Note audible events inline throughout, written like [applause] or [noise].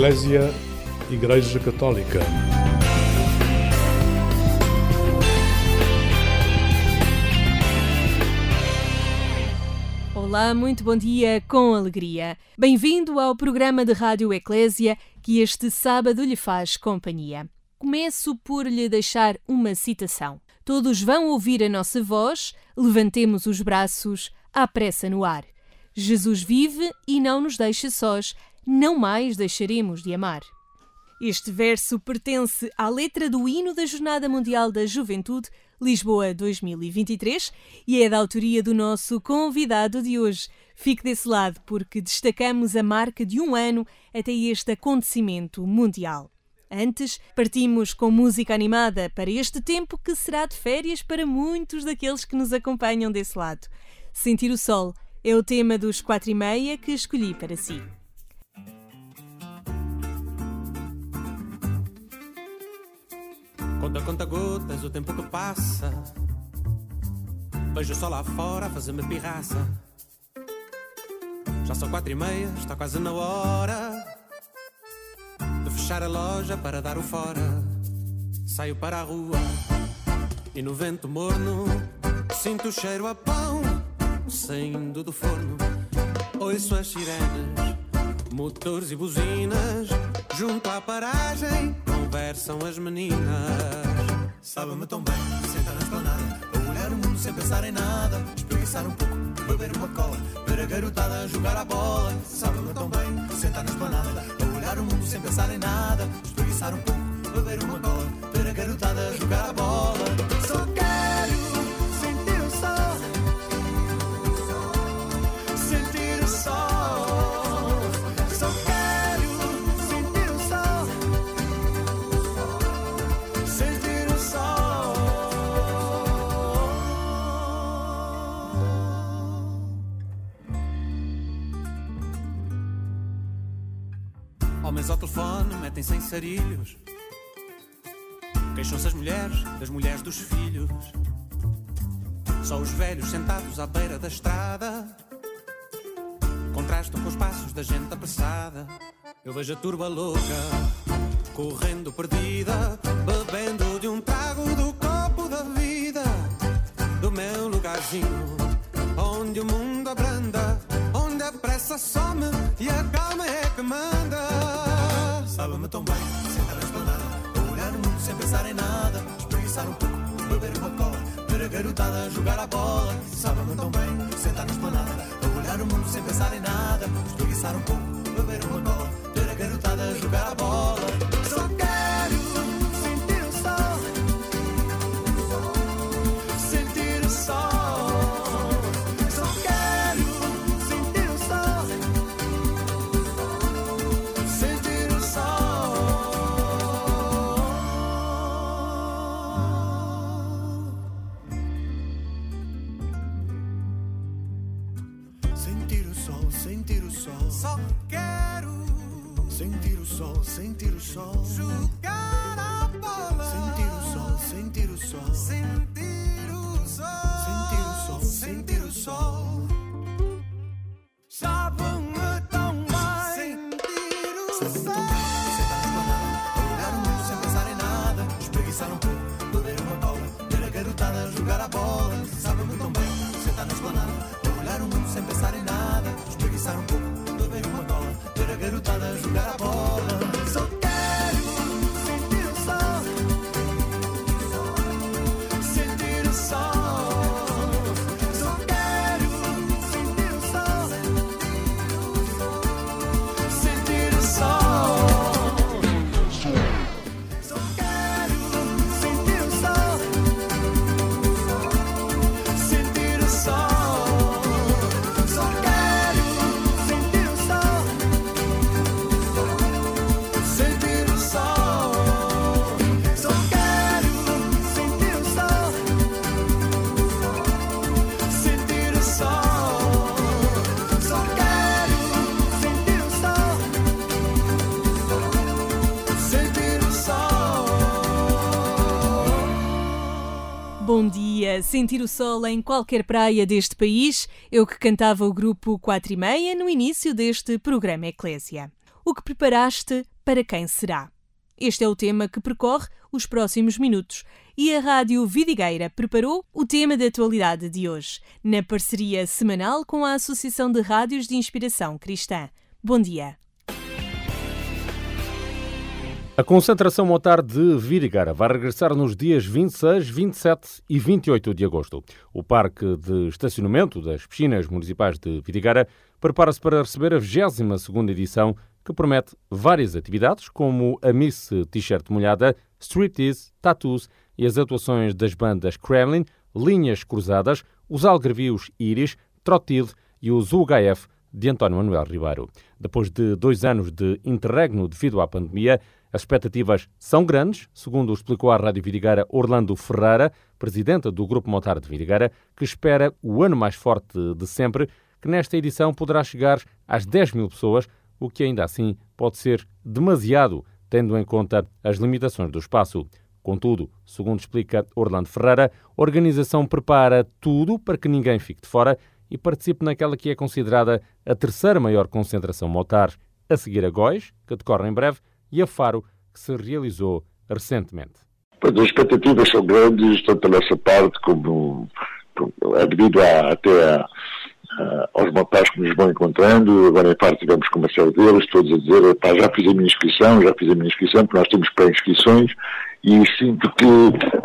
Eclésia Igreja Católica. Olá, muito bom dia com alegria. Bem-vindo ao programa de Rádio Eclésia que este sábado lhe faz companhia. Começo por lhe deixar uma citação. Todos vão ouvir a nossa voz, levantemos os braços, à pressa no ar. Jesus vive e não nos deixa sós, não mais deixaremos de amar. Este verso pertence à letra do hino da Jornada Mundial da Juventude, Lisboa 2023, e é da autoria do nosso convidado de hoje. Fique desse lado porque destacamos a marca de um ano até este acontecimento mundial. Antes, partimos com música animada para este tempo que será de férias para muitos daqueles que nos acompanham desse lado. Sentir o Sol é o tema dos quatro e meia que escolhi para si. Conta, conta gotas, o tempo que passa. Vejo só lá fora a fazer-me pirraça. Já são quatro e meia, está quase na hora de fechar a loja para dar o fora. Saio para a rua e no vento morno sinto o cheiro a pão saindo do forno. Ouço as sirenes, motores e buzinas junto à paragem conversam as meninas. Sabe-me tão bem, sentar na esplanada, a olhar o mundo sem pensar em nada, espreguiçar um pouco, beber uma cola, ver a garotada jogar a bola. Sabe-me tão bem, sentar na esplanada, a olhar o mundo sem pensar em nada, espreguiçar um pouco, beber uma cola, ver a garotada jogar a bola. Telefone metem-se em sarilhos. Queixam-se as mulheres das mulheres dos filhos. Só os velhos sentados à beira da estrada contrastam com os passos da gente apressada. Eu vejo a turba louca, correndo perdida, bebendo de um trago do copo da vida, do meu lugarzinho, onde o mundo abranda, onde a pressa some e a calma é que manda. Sabe-me tão bem, sentar na esplanada, olhar o mundo sem pensar em nada, espreguiçar um pouco, beber uma cola, ver a garotada jogar a bola. Sabe-me tão bem, sentar na esplanada, olhar o mundo sem pensar em nada, espreguiçar um pouco, beber uma cola, ver a garotada jogar a bola. Só quero sol. jogar a bola. Sentir o sol, sentir o sol. Sentir o sol. Sentir o sol, sentir o sol. Sabe-me tão bem. Sentir o sol. sentar na esplanada, a olhar o mundo sem pensar em nada, espreguiçar um pouco, beber uma cola, ver a garotada jogar a bola. Sabe-me tão bem, sentar na esplanada, olhar o mundo sem pensar em nada, espreguiçar um pouco, beber uma cola, ver a garotada jogar a bola. Bom dia! Sentir o sol em qualquer praia deste país, eu que cantava o grupo 4 e meia no início deste programa Eclésia. O que preparaste para quem será? Este é o tema que percorre os próximos minutos e a Rádio Vidigueira preparou o tema da atualidade de hoje, na parceria semanal com a Associação de Rádios de Inspiração Cristã. Bom dia. A concentração motar de Virigara vai regressar nos dias 26, 27 e 28 de agosto. O Parque de Estacionamento das Piscinas Municipais de Virigara prepara-se para receber a 22ª edição, que promete várias atividades, como a Miss T-shirt molhada, striptease, tattoos e as atuações das bandas Kremlin, Linhas Cruzadas, os Algarvios Iris, Trotide e os UHF de António Manuel Ribeiro. Depois de dois anos de interregno devido à pandemia, as expectativas são grandes, segundo explicou à Rádio Vidigueira Orlando Ferreira, presidente do Grupo Motar de Vidigueira, que espera o ano mais forte de sempre, que nesta edição poderá chegar às 10 mil pessoas, o que ainda assim pode ser demasiado, tendo em conta as limitações do espaço. Contudo, segundo explica Orlando Ferreira, a organização prepara tudo para que ninguém fique de fora e participe naquela que é considerada a terceira maior concentração motar, a seguir a Góis, que decorre em breve, e a Faro, que se realizou recentemente. As expectativas são grandes, tanto da nossa parte como, é devido a, até a, a, aos montagens que nos vão encontrando. Agora, em parte, tivemos com uma série deles, todos a dizer: já fiz a minha inscrição, já fiz a minha inscrição, porque nós temos pré-inscrições e sinto que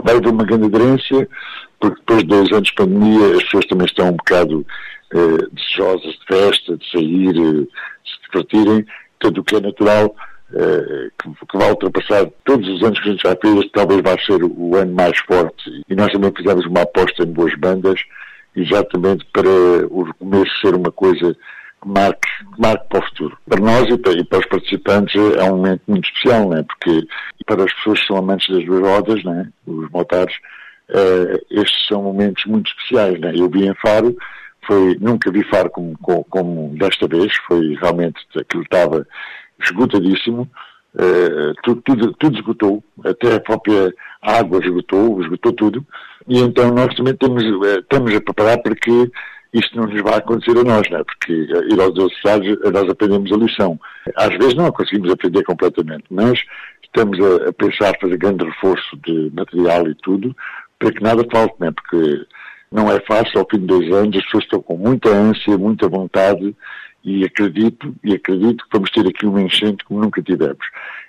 vai haver uma grande aderência, porque depois de dois anos de pandemia, as pessoas também estão um bocado eh, desejosas de festa, de sair, eh, de se divertirem, tudo o que é natural que, que vai ultrapassar todos os anos que a gente já fez, talvez vai ser o ano mais forte. E nós também fizemos uma aposta em boas bandas, exatamente para o começo ser uma coisa que marque, que marque para o futuro. Para nós e para, e para os participantes é um momento muito especial, né? porque para as pessoas que são amantes das duas rodas, né? os motares, uh, estes são momentos muito especiais. Né? Eu vi em Faro, foi, nunca vi Faro como, como, como desta vez, foi realmente aquilo estava esgotadíssimo, uh, tudo, tudo, tudo esgotou, até a própria água esgotou, esgotou tudo, e então nós também temos, uh, estamos a preparar para que isto não nos vai acontecer a nós, não é? porque ir aos estados nós aprendemos a lição. Às vezes não a conseguimos aprender completamente, mas estamos a, a pensar fazer grande reforço de material e tudo, para que nada falte, não é? porque não é fácil, ao fim de dois anos, as pessoas estão com muita ânsia, muita vontade e acredito, e acredito que vamos ter aqui uma enchente como nunca tivemos.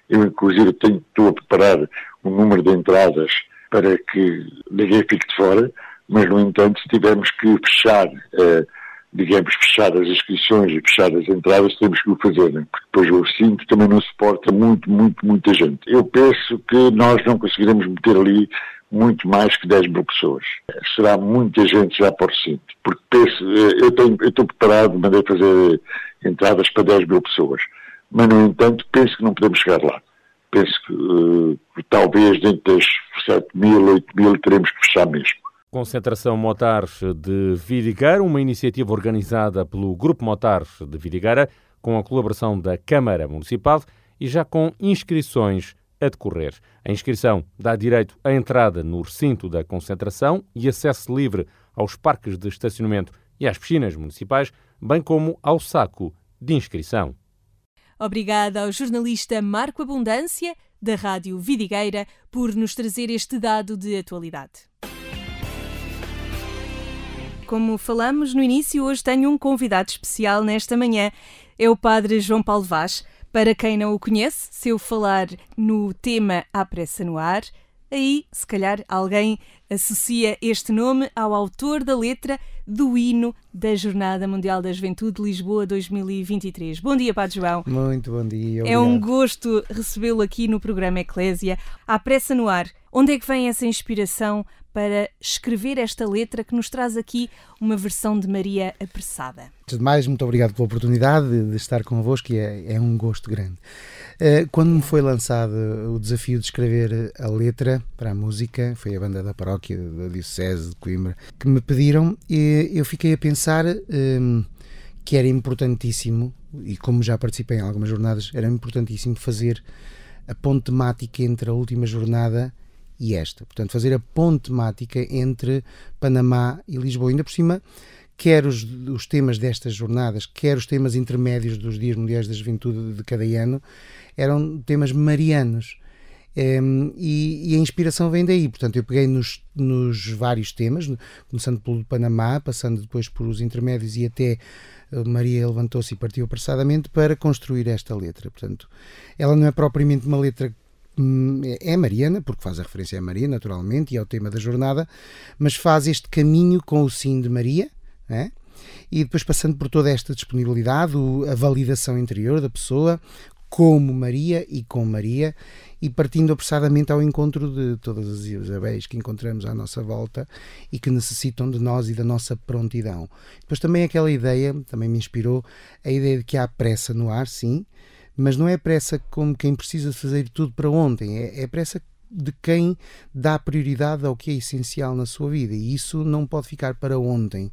Eu, inclusive, tenho, estou a preparar um número de entradas para que ninguém fique de fora, mas, no entanto, se tivermos que fechar, eh, digamos, fechar as inscrições e fechar as entradas, temos que o fazer, né? porque depois o recinto também não suporta muito, muito, muita gente. Eu penso que nós não conseguiremos meter ali muito mais que 10 mil pessoas. Será muita gente já por recinto, porque penso, eh, eu, tenho, eu estou preparado, mandei fazer entradas para 10 mil pessoas, mas no entanto penso que não podemos chegar lá. Penso que uh, talvez dentro das 7 mil, 8 mil teremos que fechar mesmo. Concentração Motares de Vidigueira, uma iniciativa organizada pelo Grupo Motares de Vidigueira, com a colaboração da Câmara Municipal e já com inscrições a decorrer. A inscrição dá direito à entrada no recinto da concentração e acesso livre aos parques de estacionamento e às piscinas municipais, bem como ao saco de inscrição. Obrigada ao jornalista Marco Abundância, da Rádio Vidigueira, por nos trazer este dado de atualidade. Como falamos no início, hoje tenho um convidado especial nesta manhã. É o Padre João Paulo Vaz para quem não o conhece, se eu falar no tema À Pressa no Ar, aí se calhar alguém associa este nome ao autor da letra do hino da Jornada Mundial da Juventude Lisboa 2023. Bom dia, Padre João. Muito bom dia. Obrigado. É um gosto recebê-lo aqui no programa Eclésia. À Pressa no Ar, onde é que vem essa inspiração para escrever esta letra que nos traz aqui uma versão de Maria apressada. Antes de mais, muito obrigado pela oportunidade de estar convosco e é, é um gosto grande. Eh, quando me foi lançado o desafio de escrever a letra para a música, foi a banda da paróquia da Diocese de Coimbra que me pediram, e eu fiquei a pensar ehm, que era importantíssimo, e como já participei em algumas jornadas, era importantíssimo fazer a ponte temática entre a última jornada e esta. Portanto, fazer a ponte temática entre Panamá e Lisboa. Ainda por cima, quer os, os temas destas jornadas, quer os temas intermédios dos Dias Mundiais da Juventude de cada ano, eram temas marianos. Um, e, e, a inspiração vem daí. Portanto, eu peguei nos, nos, vários temas, começando pelo Panamá, passando depois por os intermédios e até eh, Maria levantou-se e partiu apressadamente para construir esta letra. Portanto, ela não é propriamente uma letra é, é mariana, porque faz a referência a Maria, naturalmente, e ao tema da jornada, mas faz este caminho com o sim de Maria, é? e depois passando por toda esta disponibilidade, a validação interior da pessoa, como Maria e com Maria, e partindo apressadamente ao encontro de todas as Isabéis que encontramos à nossa volta e que necessitam de nós e da nossa prontidão. Depois também aquela ideia, também me inspirou, a ideia de que há pressa no ar, sim, mas não é pressa como quem precisa fazer tudo para ontem, é, é pressa de quem dá prioridade ao que é essencial na sua vida. E isso não pode ficar para ontem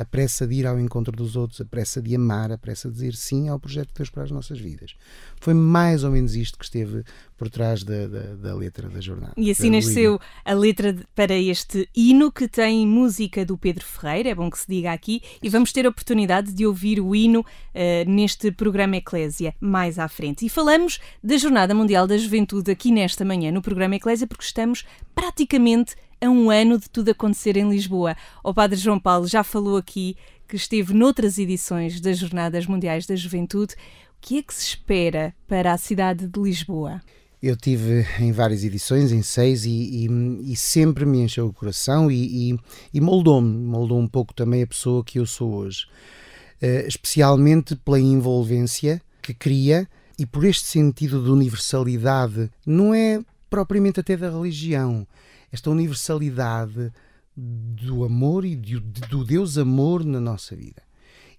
a pressa de ir ao encontro dos outros, a pressa de amar, a pressa de dizer sim ao projeto de Deus para as nossas vidas. Foi mais ou menos isto que esteve por trás da, da, da letra da jornada. E assim nasceu a letra para este hino que tem música do Pedro Ferreira, é bom que se diga aqui, e vamos ter a oportunidade de ouvir o hino uh, neste programa Eclésia mais à frente. E falamos da Jornada Mundial da Juventude aqui nesta manhã no programa Eclésia porque estamos praticamente a um ano de tudo acontecer em Lisboa. O Padre João Paulo já falou aqui que esteve noutras edições das Jornadas Mundiais da Juventude. O que é que se espera para a cidade de Lisboa? Eu tive em várias edições, em seis, e, e, e sempre me encheu o coração e, e moldou-me, moldou um pouco também a pessoa que eu sou hoje. Uh, especialmente pela envolvência que cria e por este sentido de universalidade, não é propriamente até da religião, esta universalidade do amor e do Deus amor na nossa vida.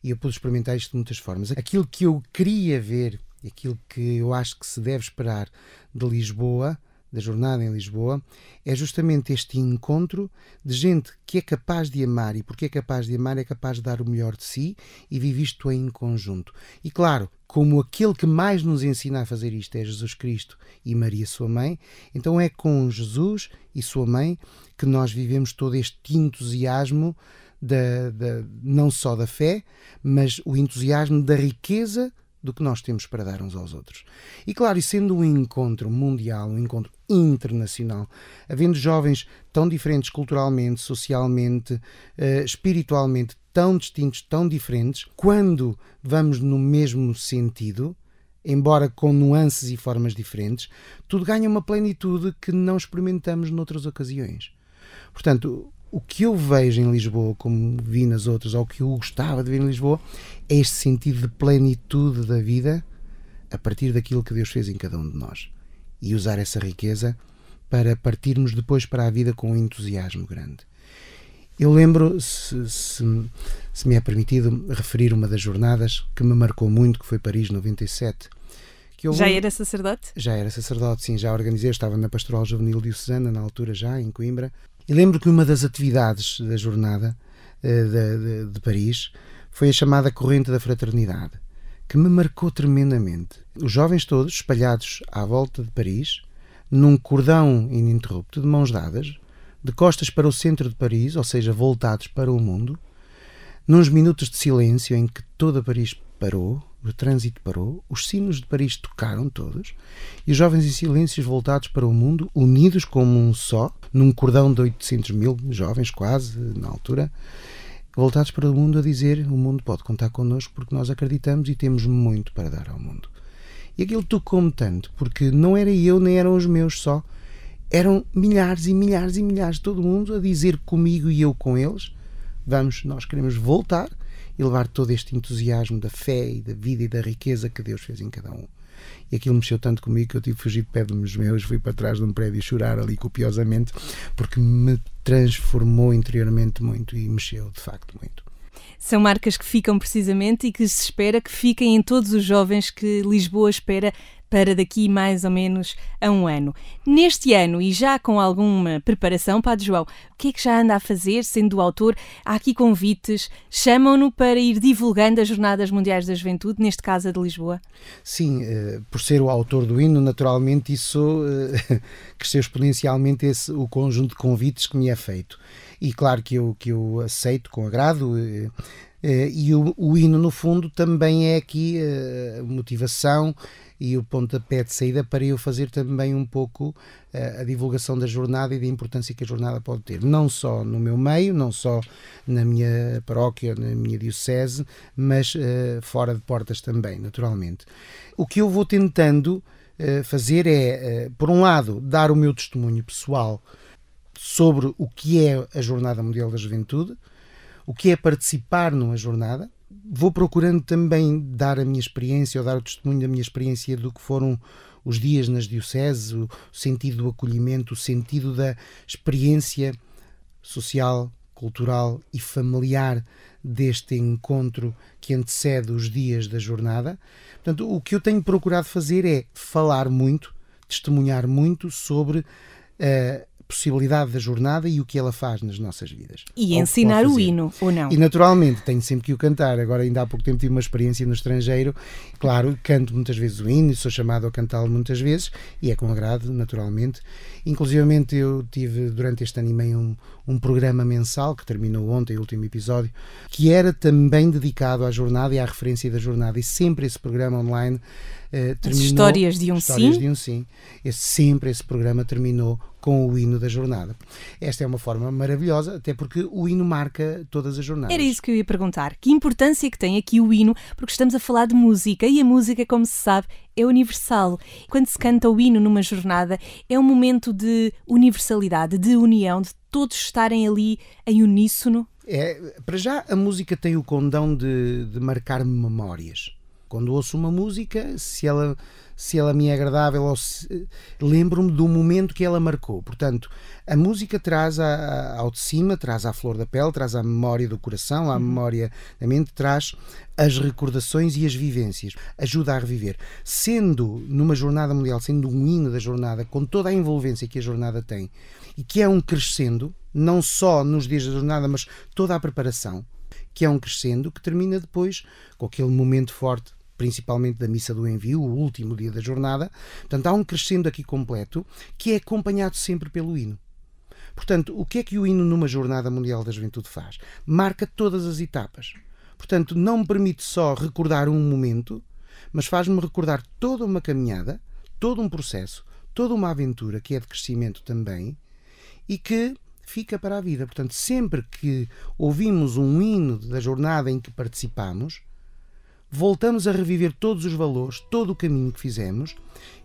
E eu pude experimentar isto de muitas formas. Aquilo que eu queria ver, aquilo que eu acho que se deve esperar de Lisboa, da jornada em Lisboa, é justamente este encontro de gente que é capaz de amar e porque é capaz de amar é capaz de dar o melhor de si e vive isto em conjunto. E claro, como aquele que mais nos ensina a fazer isto é Jesus Cristo e Maria, sua mãe, então é com Jesus e sua mãe que nós vivemos todo este entusiasmo da, da, não só da fé, mas o entusiasmo da riqueza do que nós temos para dar uns aos outros. E claro, e sendo um encontro mundial, um encontro internacional, havendo jovens tão diferentes culturalmente, socialmente, uh, espiritualmente, tão distintos, tão diferentes, quando vamos no mesmo sentido, embora com nuances e formas diferentes, tudo ganha uma plenitude que não experimentamos noutras ocasiões. Portanto, o que eu vejo em Lisboa, como vi nas outras, ou que eu gostava de ver em Lisboa, é este sentido de plenitude da vida a partir daquilo que Deus fez em cada um de nós. E usar essa riqueza para partirmos depois para a vida com um entusiasmo grande. Eu lembro, se, se, se, me é permitido, referir uma das jornadas que me marcou muito, que foi Paris 97. Que eu, já era sacerdote? Já era sacerdote, sim, já organizei, estava na Pastoral Juvenil Diocesana, na altura já, em Coimbra, e lembro que uma das atividades da jornada uh, de, de, de Paris foi a chamada Corrente da Fraternidade, que me marcou tremendamente. Os jovens todos espalhados à volta de Paris, num cordão ininterrupto de mãos dadas, de costas para o centro de Paris, ou seja, voltados para o mundo, nos minutos de silêncio em que toda Paris parou, o trânsito parou, os sinos de Paris tocaram todos, e os jovens em silêncios voltados para o mundo, unidos como um só, num cordão de 800 mil jovens, quase, na altura, voltados para o mundo a dizer: o mundo pode contar connosco porque nós acreditamos e temos muito para dar ao mundo. E aquilo tocou-me tanto, porque não era eu nem eram os meus só, eram milhares e milhares e milhares de todo mundo a dizer comigo e eu com eles: vamos, nós queremos voltar e levar todo este entusiasmo da fé e da vida e da riqueza que Deus fez em cada um. E aquilo mexeu tanto comigo que eu tive que fugir de pé dos meus, fui para trás de um prédio chorar ali copiosamente, porque me transformou interiormente muito e mexeu de facto muito. São marcas que ficam precisamente e que se espera que fiquem em todos os jovens que Lisboa espera para daqui mais ou menos a um ano. Neste ano, e já com alguma preparação, Padre João, o que é que já anda a fazer, sendo o autor? Há aqui convites, chamam-no para ir divulgando as Jornadas Mundiais da Juventude, neste caso a de Lisboa? Sim, eh, por ser o autor do hino, naturalmente isso eh, [laughs] cresceu exponencialmente esse, o conjunto de convites que me é feito. E claro que eu, que eu aceito com agrado. Eh, e o, o hino, no fundo, também é aqui a motivação e o pontapé de saída para eu fazer também um pouco uh, a divulgação da jornada e da importância que a jornada pode ter, não só no meu meio, não só na minha paróquia, na minha diocese, mas uh, fora de portas também, naturalmente. O que eu vou tentando uh, fazer é, por um lado, dar o meu testemunho pessoal sobre o que é a Jornada Mundial da Juventude, o que é participar numa jornada, vou procurando também dar a minha experiência ou dar o testemunho da minha experiência do que foram os dias nas dioceses, o sentido do acolhimento, o sentido da experiência social, cultural e familiar deste encontro que antecede os dias da jornada. Portanto, o que eu tenho procurado fazer é falar muito, testemunhar muito sobre uh, possibilidade da jornada e o que ela faz nas nossas vidas. E ensinar o hino, ou não? E naturalmente, tenho sempre que o cantar. Agora, ainda há pouco tempo tive uma experiência no estrangeiro. Claro, canto muitas vezes o hino, sou chamado a cantá-lo muitas vezes e é com agrado, naturalmente. Inclusivamente, eu tive durante este ano e meio um, um programa mensal que terminou ontem, o último episódio, que era também dedicado à jornada e à referência da jornada. E sempre esse programa online uh, terminou. As histórias de um histórias sim. de um sim. Esse, sempre esse programa terminou com o hino da jornada. Esta é uma forma maravilhosa, até porque o hino marca todas as jornadas. Era isso que eu ia perguntar. Que importância que tem aqui o hino, porque estamos a falar de música e a música, como se sabe, é universal. Quando se canta o hino numa jornada, é um momento de universalidade, de união, de todos estarem ali em uníssono. É, para já, a música tem o condão de, de marcar memórias. Quando ouço uma música, se ela se ela me é agradável ou se... lembro-me do momento que ela marcou. Portanto, a música traz a, a, ao de cima, traz à flor da pele, traz à memória do coração, à uhum. memória da mente, traz as recordações e as vivências, ajuda a reviver. Sendo numa jornada mundial, sendo um hino da jornada, com toda a envolvência que a jornada tem e que é um crescendo, não só nos dias da jornada, mas toda a preparação, que é um crescendo que termina depois com aquele momento forte principalmente da missa do envio, o último dia da jornada. Portanto, há um crescendo aqui completo que é acompanhado sempre pelo hino. Portanto, o que é que o hino numa Jornada Mundial da Juventude faz? Marca todas as etapas. Portanto, não me permite só recordar um momento, mas faz-me recordar toda uma caminhada, todo um processo, toda uma aventura que é de crescimento também e que fica para a vida. Portanto, sempre que ouvimos um hino da jornada em que participamos, voltamos a reviver todos os valores, todo o caminho que fizemos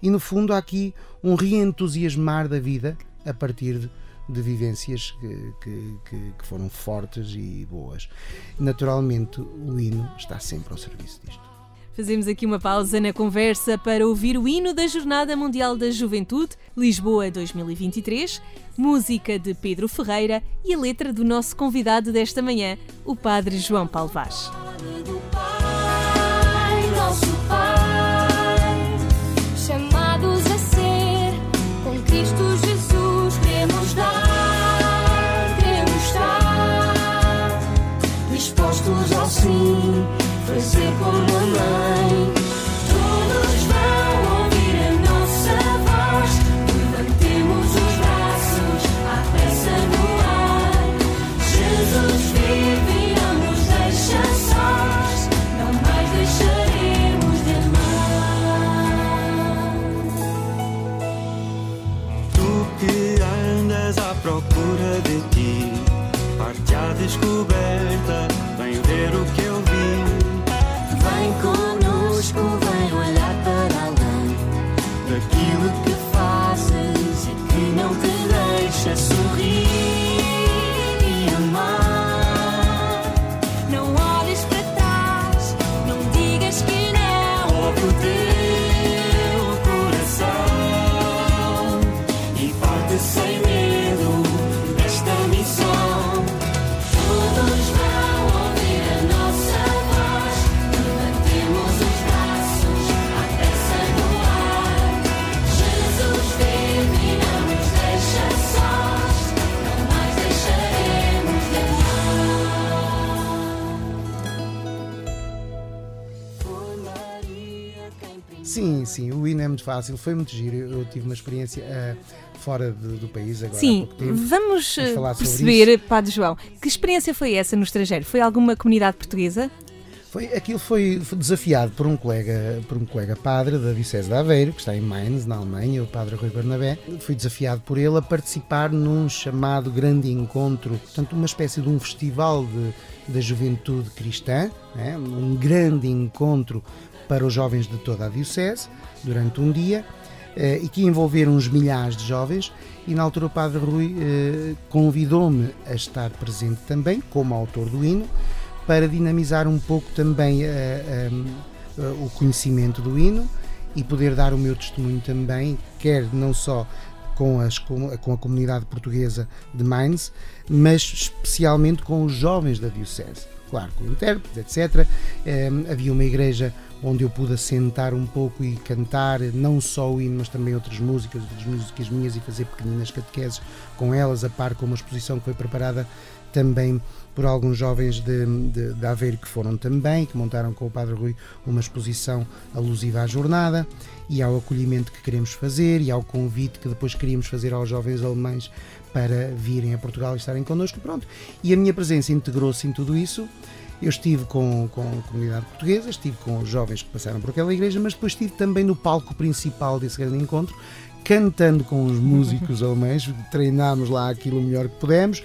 e, no fundo, há aqui um reentusiasmar da vida a partir de, de vivências que, que, que, foram fortes e boas. Naturalmente, o hino está sempre ao serviço disto. Fazemos aqui uma pausa na conversa para ouvir o hino da Jornada Mundial da Juventude, Lisboa 2023, música de Pedro Ferreira e a letra do nosso convidado desta manhã, o Padre João Paulo procura de ti, parte à descoberta ver o que Sim, o hino é muito fácil, foi muito giro. Eu, eu tive uma experiência ah, fora de- do país agora há Sim, pouco tempo. vamos Vamos perceber, Padre João, que experiência foi essa no estrangeiro? Foi alguma comunidade portuguesa? Foi, aquilo foi, foi desafiado por um colega, por um colega padre da Diocese de Aveiro, que está em Mainz, na Alemanha, o padre Rui Bernabé. Fui desafiado por ele a participar num chamado grande encontro, portanto, uma espécie de um festival de, da juventude cristã, né? um grande encontro para os jovens de toda a Diocese, durante um dia, eh, e que envolveram uns milhares de jovens. E na altura o padre Rui eh, convidou-me a estar presente também, como autor do hino, para dinamizar um pouco também eh, o conhecimento do hino e poder dar o meu testemunho também, quer não só com, as, com, a comunidade portuguesa de Mainz, mas especialmente com os jovens da Diocese. Claro, com intérpretes, etc. Eh, havia uma igreja onde eu pude assentar um pouco e cantar não só o hino, mas também outras músicas, outras músicas minhas e fazer pequeninas catequeses com elas, a par com uma exposição que foi preparada também por alguns jovens de, de, de Aveiro que foram também, que montaram com o Padre Rui uma exposição alusiva à jornada e ao acolhimento que queremos fazer e ao convite que depois queríamos fazer aos jovens alemães para virem a Portugal e estarem connosco. Pronto. E a minha presença integrou-se em tudo isso. Eu estive com, com a comunidade portuguesa, estive com os jovens que passaram por aquela igreja, mas depois estive também no palco principal desse grande encontro, cantando com os músicos [laughs] alemães, treinámos lá aquilo melhor que pudemos.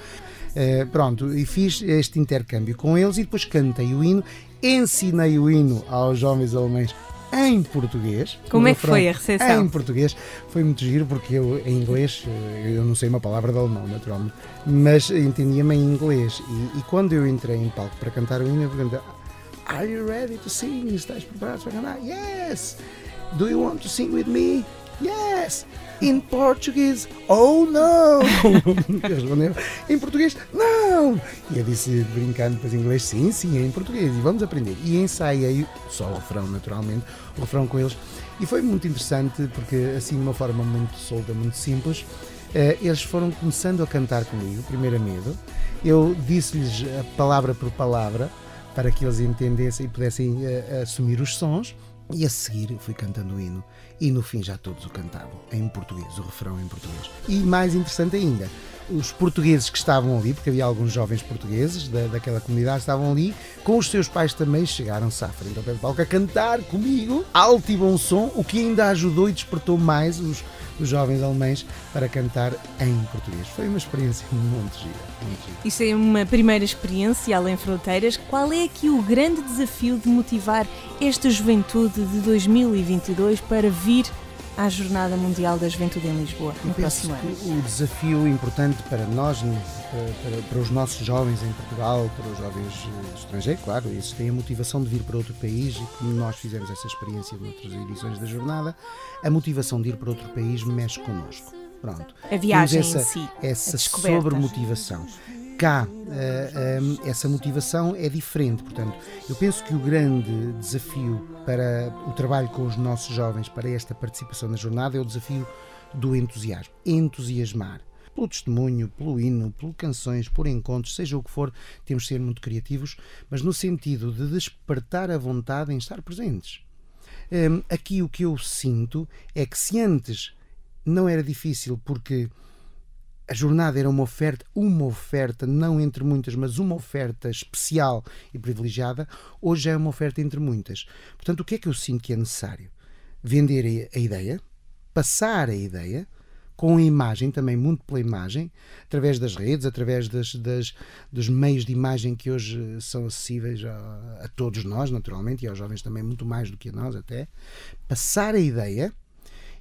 Eh, pronto, e fiz este intercâmbio com eles e depois cantei o hino, ensinei o hino aos jovens alemães em português. Como O é que foi a recepção? Em português. Foi muito giro porque eu, em inglês, eh, eu não sei uma palavra de alemão, naturalmente, mas entendia-me em inglês. E, e quando eu entrei em palco para cantar o hino, eu perguntei: Are you ready to sing? Estás preparado para cantar? Yes! Do you want to sing with me? Yes! In Portuguese? Oh respondeu: [laughs] Em português? Não! E eu disse, brincando depois em inglês: Sim, sim, é em português, e vamos aprender. E ensaiei só o refrão, naturalmente, o refrão com eles. E foi muito interessante porque, assim, de uma forma muito solta, muito simples, eh, eles foram começando a cantar comigo, primeiro a medo. Eu disse-lhes palavra por palavra para que eles entendessem e pudessem eh, assumir os sons. E a seguir fui cantando o hino. E no fim já todos o cantavam. Em português, o refrão em português. E mais interessante ainda, os portugueses que estavam ali, porque havia alguns jovens portugueses da, daquela comunidade, estavam ali, com os seus pais também chegaram-se à frente ao pé do palco a cantar comigo, alto e bom som, o que ainda ajudou e despertou mais os, os jovens alemães para cantar em português. Foi uma experiência [laughs] muito gira, muito. Isto é uma primeira experiência além fronteiras. Qual é aqui o grande desafio de motivar esta juventude de 2022 para vir à Jornada Mundial da Juventude em Lisboa no próximo ano? o desafio importante para nós, né, para, para- para os nossos jovens em Portugal, para os jovens eh, estrangeiros, claro, eles têm a motivação de vir para outro país e como nós fizemos essa experiência noutras edições da jornada, a motivação de ir para outro país mexe connosco. Pronto. A viagem Temos essa, em si, essa sobremotivação. Cá, eh, eh, essa motivação é diferente. Portanto, eu penso que o grande desafio para o trabalho com os nossos jovens, para esta participação na jornada, é o desafio do entusiasmo. Entusiasmar. Pelo testemunho, pelo hino, por canções, por encontros, seja o que for, temos de ser muito criativos, mas no sentido de despertar a vontade em estar presentes. Hum, aqui o que eu sinto é que se antes não era difícil porque a jornada era uma oferta, uma oferta, não entre muitas, mas uma oferta especial e privilegiada, hoje é uma oferta entre muitas. Portanto, o que é que eu sinto que é necessário? Vender a ideia, passar a ideia, com a imagem, também muito pela imagem, através das redes, através das, das- dos meios de imagem que hoje eh, são acessíveis a, a todos nós, naturalmente, e aos jovens também, muito mais do que a nós até. Passar a ideia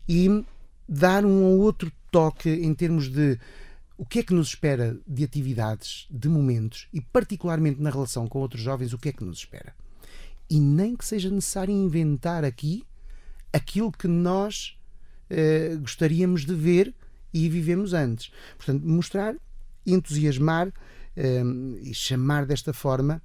e dar um ou outro toque em termos de o que é que nos espera de atividades, de momentos e, particularmente na relação com outros jovens, o que é que nos espera. E nem que seja necessário inventar aqui aquilo que nós eh, gostaríamos de ver e vivemos antes. Portanto, mostrar, entusiasmar eh, e chamar desta forma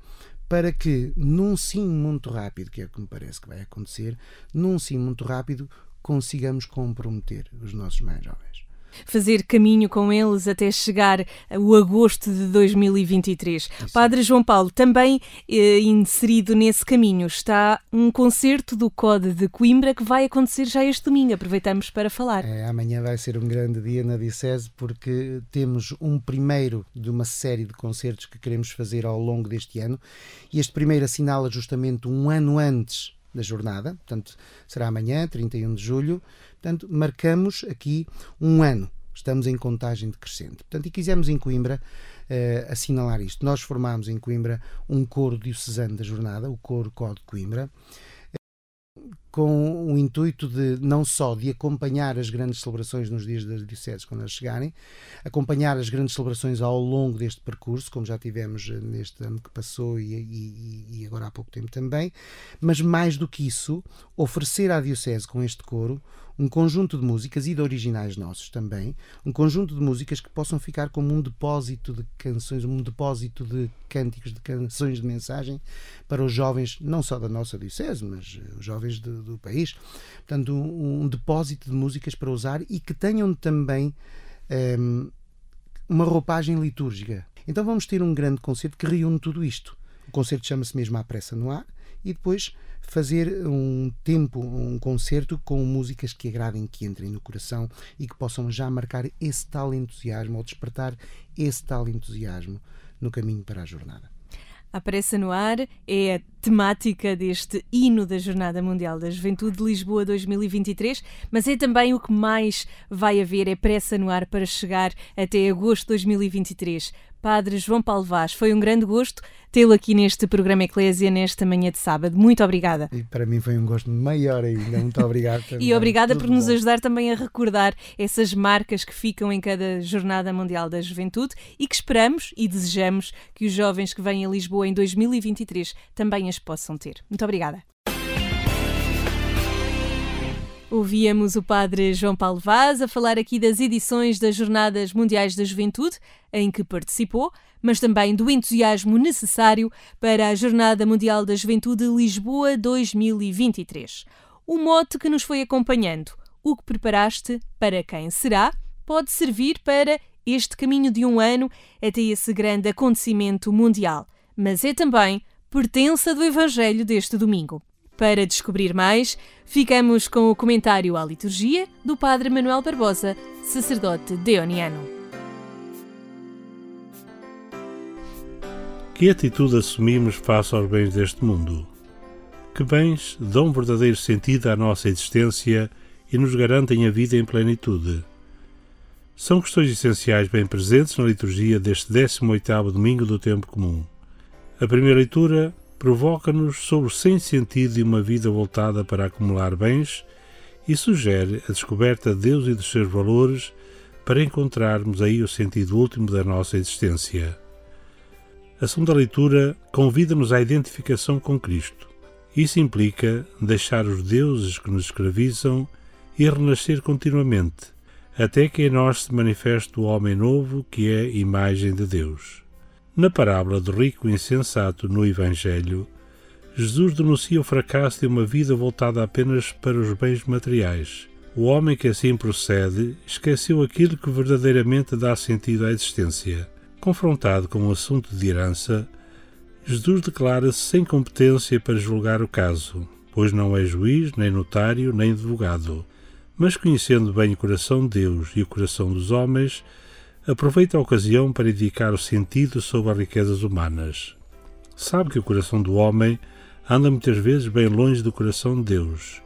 para que, num sim muito rápido, que é o que me parece que vai acontecer, num sim muito rápido, consigamos comprometer os nossos mais jovens. fazer caminho com eles até chegar o agosto de 2023. Padre João Paulo, também eh, inserido nesse caminho está um concerto do CODE de Coimbra que vai acontecer já este domingo. Aproveitamos para falar. É, amanhã vai ser um grande dia na Diocese porque temos um primeiro de uma série de concertos que queremos fazer ao longo deste ano e este primeiro assinala justamente um ano antes da jornada, portanto será amanhã, 31 de julho, portanto marcamos aqui um ano. Estamos em contagem decrescente. Portanto, e quisemos em Coimbra eh, assinalar isto. Nós formámos em Coimbra um coro diocesano da jornada, o Coro Código Coimbra, com o intuito de não só de acompanhar as grandes celebrações nos dias das dioceses quando elas chegarem, acompanhar as grandes celebrações ao longo deste percurso, como já tivemos eh, neste ano que passou e, e- e agora há pouco tempo também, mas mais do que isso, oferecer à diocese com este coro um conjunto de músicas e de originais nossos também, um conjunto de músicas que possam ficar como um depósito de canções, um depósito de cânticos, de canções de mensagem para os jovens, não só da nossa diocese, mas eh, os jovens de- do país. Portanto, um, um depósito de músicas para usar e que tenham também ehm, uma roupagem litúrgica. Então vamos ter um grande concerto que reúne tudo isto. O concerto chama-se mesmo À Pressa no Ar e depois fazer um tempo, um concerto com músicas que agradem, que entrem no coração e que possam já marcar esse tal entusiasmo ou despertar esse tal entusiasmo no caminho para a jornada. A Pressa no Ar é a temática deste hino da Jornada Mundial da Juventude de Lisboa 2023, mas é também o que mais vai haver, é pressa no ar para chegar até agosto de 2023. Padre João Paulo Vaz, foi um grande gosto tê-lo aqui neste programa Eclésia nesta manhã de sábado. Muito obrigada. E para mim foi um gosto maior ainda. Muito obrigado. [laughs] E obrigada Tudo por nos bom. ajudar também a recordar essas marcas que ficam em cada Jornada Mundial da Juventude e que esperamos e desejamos que os jovens que vêm a Lisboa em 2023 também as possam ter. Muito obrigada. Ouvíamos o padre João Paulo Vaz a falar aqui das edições das Jornadas Mundiais da Juventude, em que participou, mas também do entusiasmo necessário para a Jornada Mundial da Juventude Lisboa 2023. O mote que nos foi acompanhando, o que preparaste para quem será, pode servir para este caminho de um ano até esse grande acontecimento mundial, mas é também pertença do Evangelho deste domingo. Para descobrir mais, ficamos com o comentário à liturgia do Padre Manuel Barbosa, sacerdote deoniano. Que atitude assumimos face aos bens deste mundo? Que bens dão verdadeiro sentido à nossa existência e nos garantem a vida em plenitude? São questões essenciais bem presentes na liturgia deste 18º domingo do tempo comum. A primeira leitura provoca-nos sobre o sem sentido de uma vida voltada para acumular bens e sugere a descoberta de Deus e dos seus valores para encontrarmos aí o sentido último da nossa existência. A segunda leitura convida-nos à identificação com Cristo. Isso implica deixar os deuses que nos escravizam e renascer continuamente, até que em nós se manifeste o homem novo que é imagem de Deus. Na parábola do rico insensato no Evangelho, Jesus denuncia o fracasso de uma vida voltada apenas para os bens materiais. O homem que assim procede esqueceu aquilo que verdadeiramente dá sentido à existência. Confrontado com o assunto de herança, Jesus declara-se sem competência para julgar o caso, pois não é juiz, nem notário, nem advogado. Mas conhecendo bem o coração de Deus e o coração dos homens, aproveita a ocasião para indicar o sentido sobre as riquezas humanas. Sabe que o coração do homem anda muitas vezes bem longe do coração de Deus,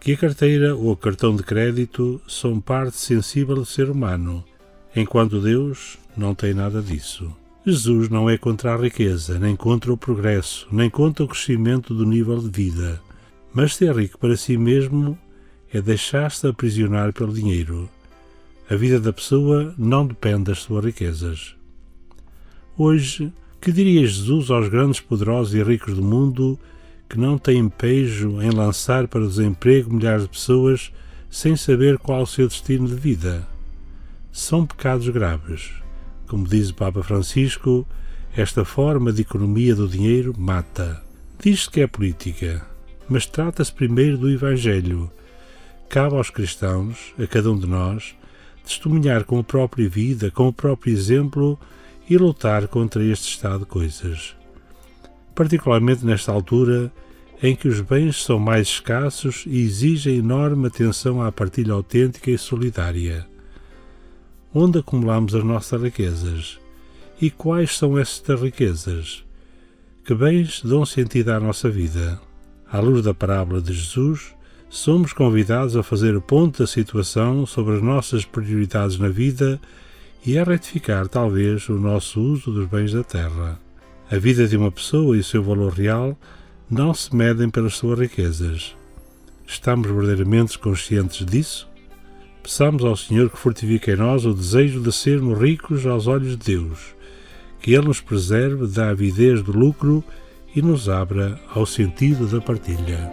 que a carteira ou o cartão de crédito são parte sensível do ser humano, enquanto Deus não tem nada disso. Jesus não é contra a riqueza, nem contra o progresso, nem contra o crescimento do nível de vida. Mas ser rico para si mesmo é deixar-se aprisionar pelo dinheiro. A vida da pessoa não depende das suas riquezas. Hoje, que diria Jesus aos grandes poderosos e ricos do mundo que não têm pejo em lançar para o desemprego milhares de pessoas sem saber qual o seu destino de vida? São pecados graves. Como diz o Papa Francisco, esta forma de economia do dinheiro mata. Diz-se que é política, mas trata-se primeiro do Evangelho. Cabe aos cristãos, a cada um de nós, testemunhar com a própria vida, com o próprio exemplo e lutar contra este estado de coisas. Particularmente nesta altura em que os bens são mais escassos e exigem enorme atenção à partilha autêntica e solidária. Onde acumulamos as nossas riquezas? E quais são estas riquezas? Que bens dão sentido à nossa vida? À luz da parábola de Jesus, somos convidados a fazer ponto da situação sobre as nossas prioridades na vida e a retificar, talvez, o nosso uso dos bens da terra. A vida de uma pessoa e o seu valor real não se medem pelas suas riquezas. Estamos verdadeiramente conscientes disso? Peçamos ao Senhor que fortifique em nós o desejo de sermos ricos aos olhos de Deus, que Ele nos preserve da avidez do lucro e nos abra ao sentido da partilha.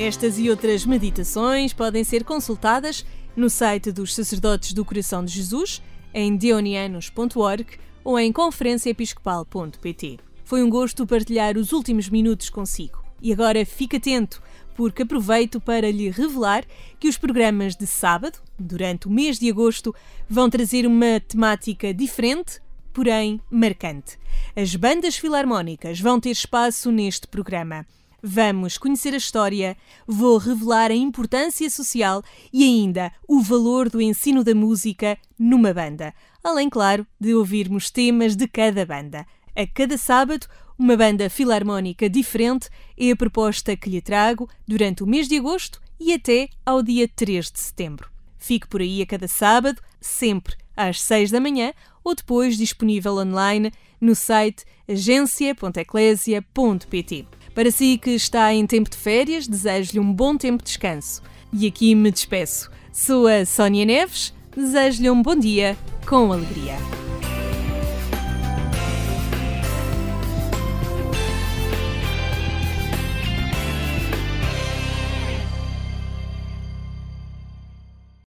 Estas e outras meditações podem ser consultadas no site dos Sacerdotes do Coração de Jesus, em deonianos.org ou em conferenciaepiscopal.pt. Foi um gosto partilhar os últimos minutos consigo. E agora fique atento, porque aproveito para lhe revelar que os programas de sábado, durante o mês de agosto, vão trazer uma temática diferente, porém marcante. As bandas filarmónicas vão ter espaço neste programa. Vamos conhecer a história, vou revelar a importância social e ainda o valor do ensino da música numa banda. Além, claro, de ouvirmos temas de cada banda. A cada sábado, uma banda filarmónica diferente é a proposta que lhe trago durante o mês de agosto e até ao dia 3 de setembro. Fique por aí a cada sábado, sempre às 6 da manhã ou depois disponível online no site agência.eclésia.pt. Para si que está em tempo de férias, desejo-lhe um bom tempo de descanso. E aqui me despeço. Sou a Sónia Neves, desejo-lhe um bom dia com alegria.